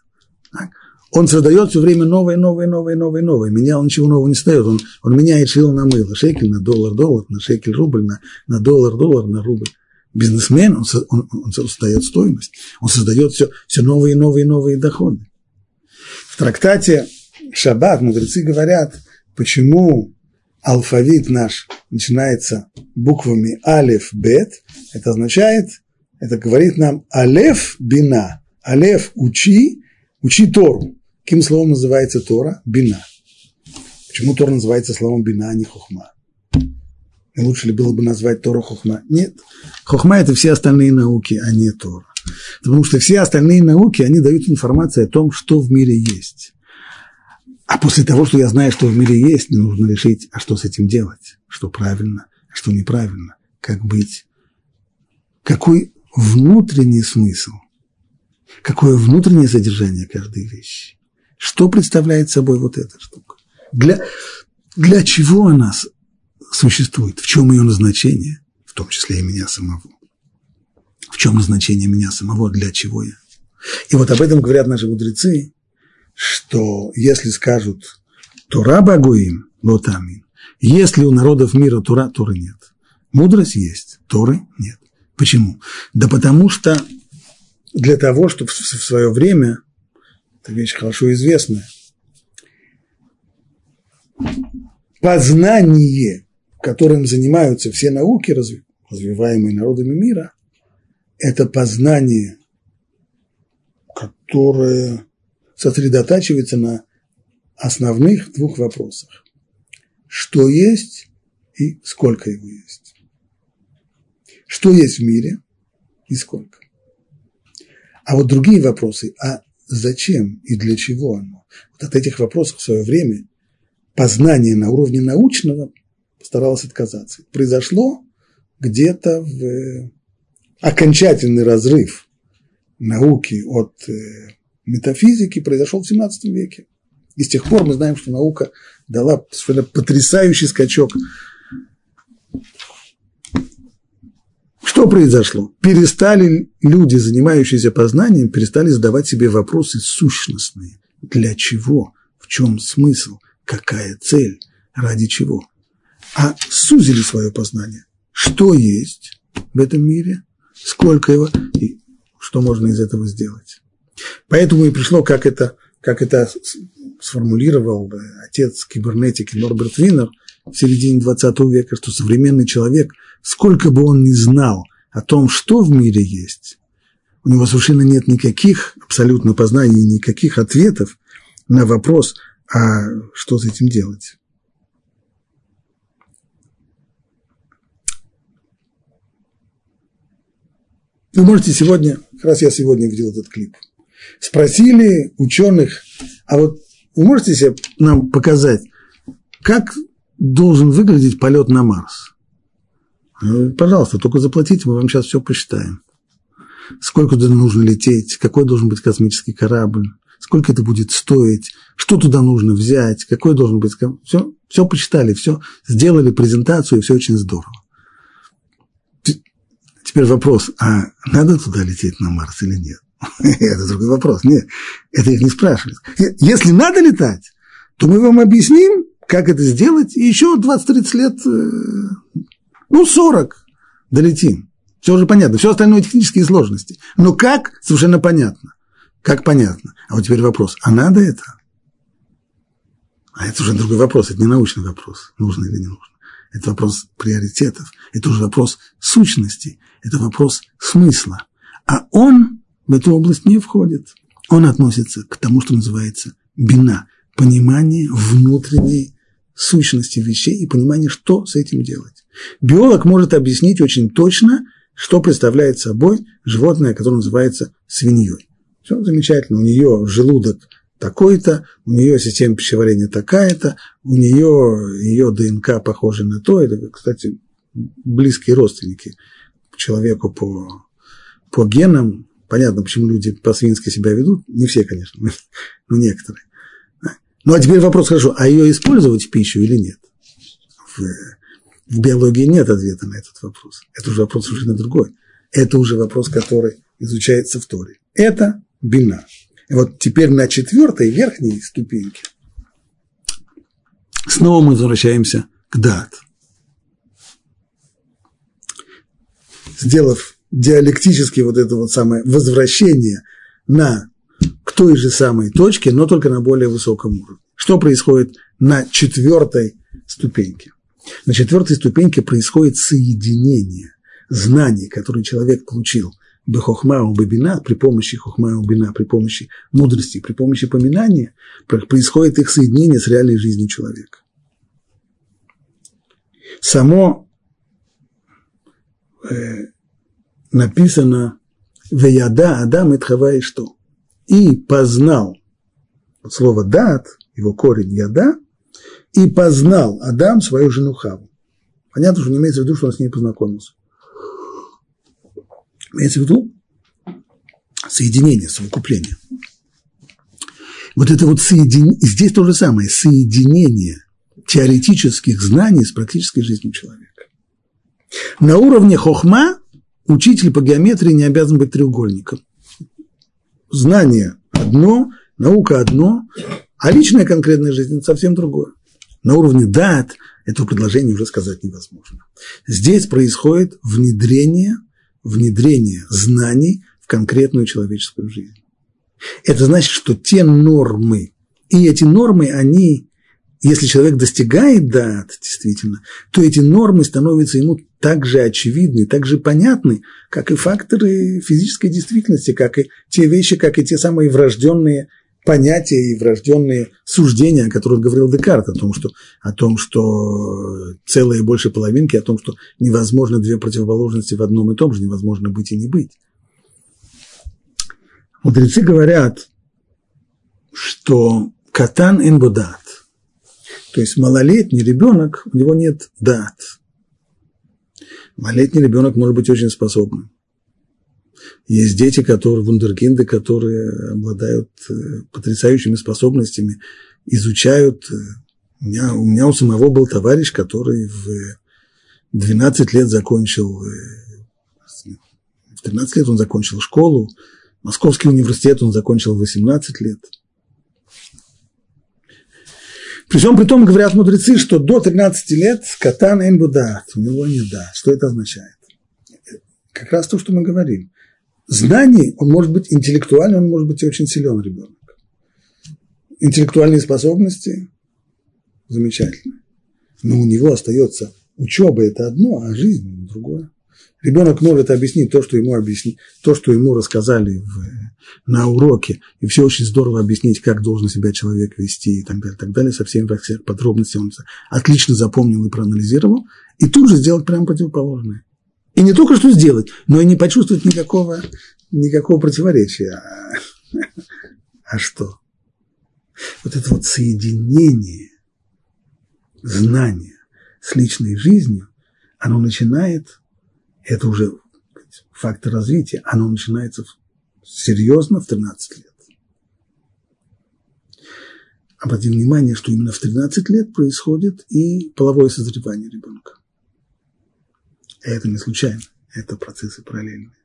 Speaker 1: так, он создает все время новое, новое, новое, новое, новое. Менял ничего нового не создает. Он, он меняет шило на мыло, шекель на доллар, доллар, на шекель рубль, на, на доллар, доллар, на рубль. бизнесмен, он, он, он создает стоимость, он создает все, все новые новые новые доходы. В трактате Шаббат мудрецы говорят, почему алфавит наш начинается буквами алеф, бет, это означает, это говорит нам алеф бина, алеф учи, учи Тору. Каким словом называется Тора? Бина. Почему Тора называется словом бина, а не хухма? И лучше ли было бы назвать Тору хухма? Нет. Хухма – это все остальные науки, а не Тора. Потому что все остальные науки, они дают информацию о том, что в мире есть. А после того, что я знаю, что в мире есть, мне нужно решить, а что с этим делать, что правильно, а что неправильно, как быть, какой внутренний смысл, какое внутреннее содержание каждой вещи, что представляет собой вот эта штука, для, для чего она существует, в чем ее назначение, в том числе и меня самого, в чем назначение меня самого, для чего я. И вот об этом говорят наши мудрецы, что если скажут Тура Багуим, лотамин, если у народов мира Тура, Туры нет. Мудрость есть, Торы нет. Почему? Да потому что для того, чтобы в свое время, это вещь хорошо известная, познание, которым занимаются все науки, развиваемые народами мира, это познание, которое сосредотачивается на основных двух вопросах. Что есть и сколько его есть. Что есть в мире и сколько. А вот другие вопросы, а зачем и для чего оно? Вот от этих вопросов в свое время познание на уровне научного постаралось отказаться. Произошло где-то в окончательный разрыв науки от э, метафизики произошел в 17 веке. И с тех пор мы знаем, что наука дала потрясающий скачок. Что произошло? Перестали люди, занимающиеся познанием, перестали задавать себе вопросы сущностные. Для чего? В чем смысл? Какая цель? Ради чего? А сузили свое познание. Что есть в этом мире? Сколько его? И что можно из этого сделать? Поэтому и пришло, как это, как это сформулировал отец кибернетики Норберт Винер в середине 20 века, что современный человек, сколько бы он ни знал о том, что в мире есть, у него совершенно нет никаких абсолютно познаний, никаких ответов на вопрос, а что с этим делать. Вы можете сегодня, как раз я сегодня видел этот клип – Спросили ученых, а вот вы можете себе нам показать, как должен выглядеть полет на Марс? Ну, пожалуйста, только заплатите, мы вам сейчас все посчитаем. Сколько туда нужно лететь, какой должен быть космический корабль, сколько это будет стоить, что туда нужно взять, какой должен быть... Все, все посчитали, все сделали презентацию, и все очень здорово. Теперь вопрос, а надо туда лететь на Марс или нет? Это другой вопрос. Нет, это их не спрашивают. Если надо летать, то мы вам объясним, как это сделать, и еще 20-30 лет, э, ну, 40 долетим. Все уже понятно. Все остальное технические сложности. Но как, совершенно понятно. Как понятно. А вот теперь вопрос, а надо это? А это уже другой вопрос, это не научный вопрос, нужно или не нужно. Это вопрос приоритетов, это уже вопрос сущности, это вопрос смысла. А он в эту область не входит. Он относится к тому, что называется бина, понимание внутренней сущности вещей и понимание, что с этим делать. Биолог может объяснить очень точно, что представляет собой животное, которое называется свиньей. Все замечательно, у нее желудок такой-то, у нее система пищеварения такая-то, у нее ее ДНК похожа на то, это, кстати, близкие родственники человеку по, по генам, Понятно, почему люди по-свински себя ведут. Не все, конечно, но некоторые. Ну, а теперь вопрос, хорошо, а ее использовать в пищу или нет? В, в биологии нет ответа на этот вопрос. Это уже вопрос совершенно другой. Это уже вопрос, который изучается в Торе. Это бина. И вот теперь на четвертой, верхней ступеньке снова мы возвращаемся к дат. сделав диалектически вот это вот самое возвращение на к той же самой точке, но только на более высоком уровне. Что происходит на четвертой ступеньке? На четвертой ступеньке происходит соединение знаний, которые человек получил бехохма бабина при помощи хохма бина, при помощи мудрости, при помощи поминания, происходит их соединение с реальной жизнью человека. Само э, написано «Веяда Адам и и что?» И познал, слово «дат», его корень «яда», и познал Адам свою жену Хаву. Понятно, что не имеется в виду, что он с ней познакомился. Имеется в виду соединение, совокупление. Вот это вот соединение, здесь то же самое, соединение теоретических знаний с практической жизнью человека. На уровне хохма учитель по геометрии не обязан быть треугольником. Знание одно, наука одно, а личная конкретная жизнь – это совсем другое. На уровне дат этого предложения уже сказать невозможно. Здесь происходит внедрение, внедрение знаний в конкретную человеческую жизнь. Это значит, что те нормы, и эти нормы, они если человек достигает дат, действительно, то эти нормы становятся ему так же очевидны, так же понятны, как и факторы физической действительности, как и те вещи, как и те самые врожденные понятия и врожденные суждения, о которых говорил Декарт, о том, что, о том, что целое больше половинки, о том, что невозможно две противоположности в одном и том же, невозможно быть и не быть. Мудрецы говорят, что катан энбудат, то есть малолетний ребенок, у него нет дат. Малолетний ребенок может быть очень способным. Есть дети, которые, вундеркинды, которые обладают э, потрясающими способностями, изучают. Э, у меня, у меня у самого был товарищ, который в 12 лет закончил, э, в 13 лет он закончил школу, Московский университет он закончил в 18 лет – при всем при том говорят мудрецы, что до 13 лет катан эмбудат, у него не да. Что это означает? Как раз то, что мы говорим. Знаний, он может быть интеллектуальный, он может быть очень силен ребенок. Интеллектуальные способности замечательно. Но у него остается учеба это одно, а жизнь другое. Ребенок может объяснить то, что ему объясни, то, что ему рассказали в на уроке, и все очень здорово объяснить, как должен себя человек вести и так далее, так далее, со всеми подробностями он отлично запомнил и проанализировал, и тут же сделать прямо противоположное. И не только что сделать, но и не почувствовать никакого, никакого противоречия. А, а что? Вот это вот соединение знания с личной жизнью, оно начинает, это уже фактор развития, оно начинается серьезно в 13 лет. Обратим внимание, что именно в 13 лет происходит и половое созревание ребенка. И это не случайно, это процессы параллельные.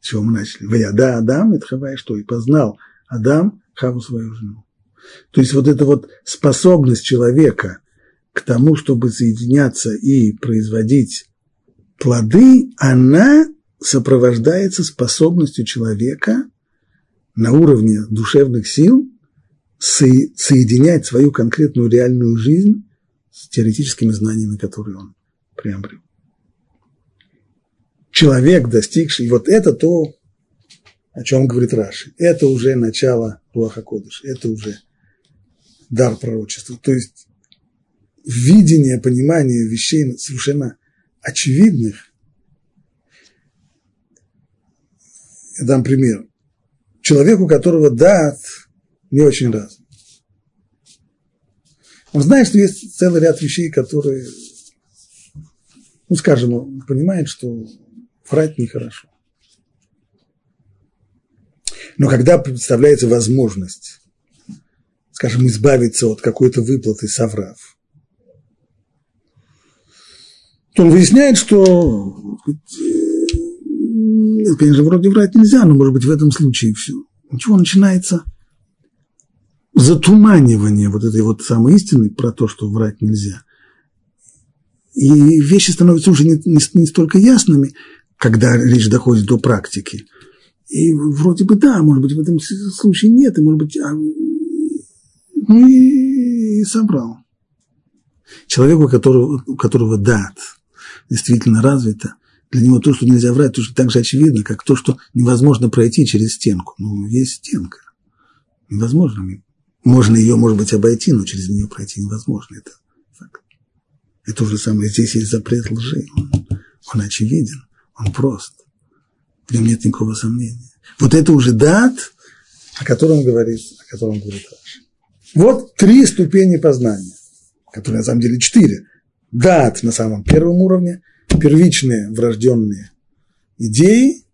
Speaker 1: С чего мы начали? Ваяда Адам, это хавая что? И познал Адам Хаву свою жену. То есть вот эта вот способность человека к тому, чтобы соединяться и производить плоды, она сопровождается способностью человека на уровне душевных сил соединять свою конкретную реальную жизнь с теоретическими знаниями, которые он приобрел. Человек, достигший, вот это то, о чем говорит Раши, это уже начало Руаха Кодыш, это уже дар пророчества. То есть видение, понимание вещей совершенно очевидных, Я дам пример. Человек, у которого дат не очень разный. Он знает, что есть целый ряд вещей, которые, ну, скажем, он понимает, что врать нехорошо. Но когда представляется возможность, скажем, избавиться от какой-то выплаты, соврав, то он выясняет, что нет, конечно, вроде врать нельзя, но, может быть, в этом случае все. Ничего, начинается затуманивание вот этой вот самой истины про то, что врать нельзя. И вещи становятся уже не, не, не столько ясными, когда речь доходит до практики. И вроде бы да, может быть, в этом случае нет, и может быть, а, ну и, и собрал. Человеку, у которого, у которого дат действительно развито, для него то, что нельзя врать, то, что так же очевидно, как то, что невозможно пройти через стенку. Ну, есть стенка. Невозможно. Можно ее, может быть, обойти, но через нее пройти невозможно. Это факт. И то же самое. Здесь есть запрет лжи. Он, он очевиден, он прост. В нем нет никакого сомнения. Вот это уже дат, о котором говорит, о котором говорит Раши. Вот три ступени познания, которые на самом деле четыре. Дат на самом первом уровне, первичные врожденные идеи,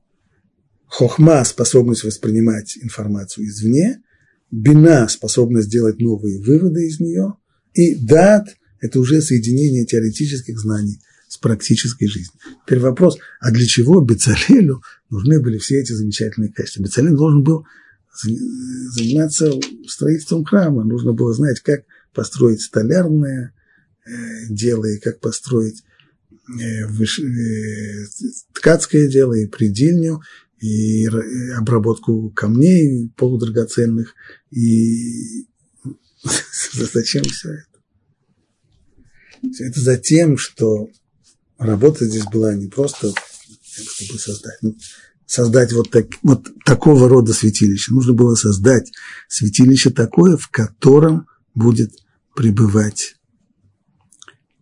Speaker 1: хохма – способность воспринимать информацию извне, бина – способность сделать новые выводы из нее, и дат – это уже соединение теоретических знаний с практической жизнью. Теперь вопрос, а для чего Бецалелю нужны были все эти замечательные качества? Бецалель должен был заниматься строительством храма, нужно было знать, как построить столярное дело и как построить э, э, ткацкое дело и предельню, и обработку камней полудрагоценных, и зачем все это? Это за тем, что работа здесь была не просто чтобы создать, ну, создать вот, так, вот такого рода святилище. Нужно было создать святилище такое, в котором будет пребывать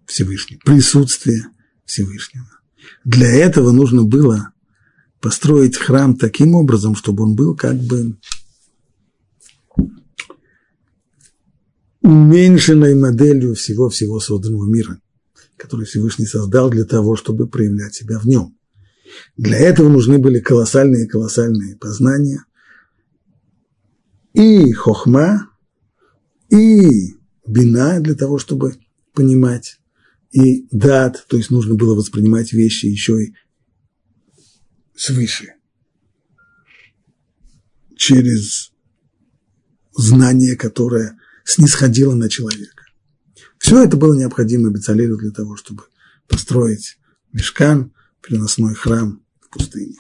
Speaker 1: Всевышний, присутствие Всевышнего. Для этого нужно было построить храм таким образом, чтобы он был как бы уменьшенной моделью всего-всего созданного мира, который Всевышний создал для того, чтобы проявлять себя в нем. Для этого нужны были колоссальные-колоссальные познания и хохма, и бина для того, чтобы понимать, и дат, то есть нужно было воспринимать вещи еще и свыше, через знание, которое снисходило на человека. Все это было необходимо Бецалелю для того, чтобы построить мешкан, переносной храм в пустыне.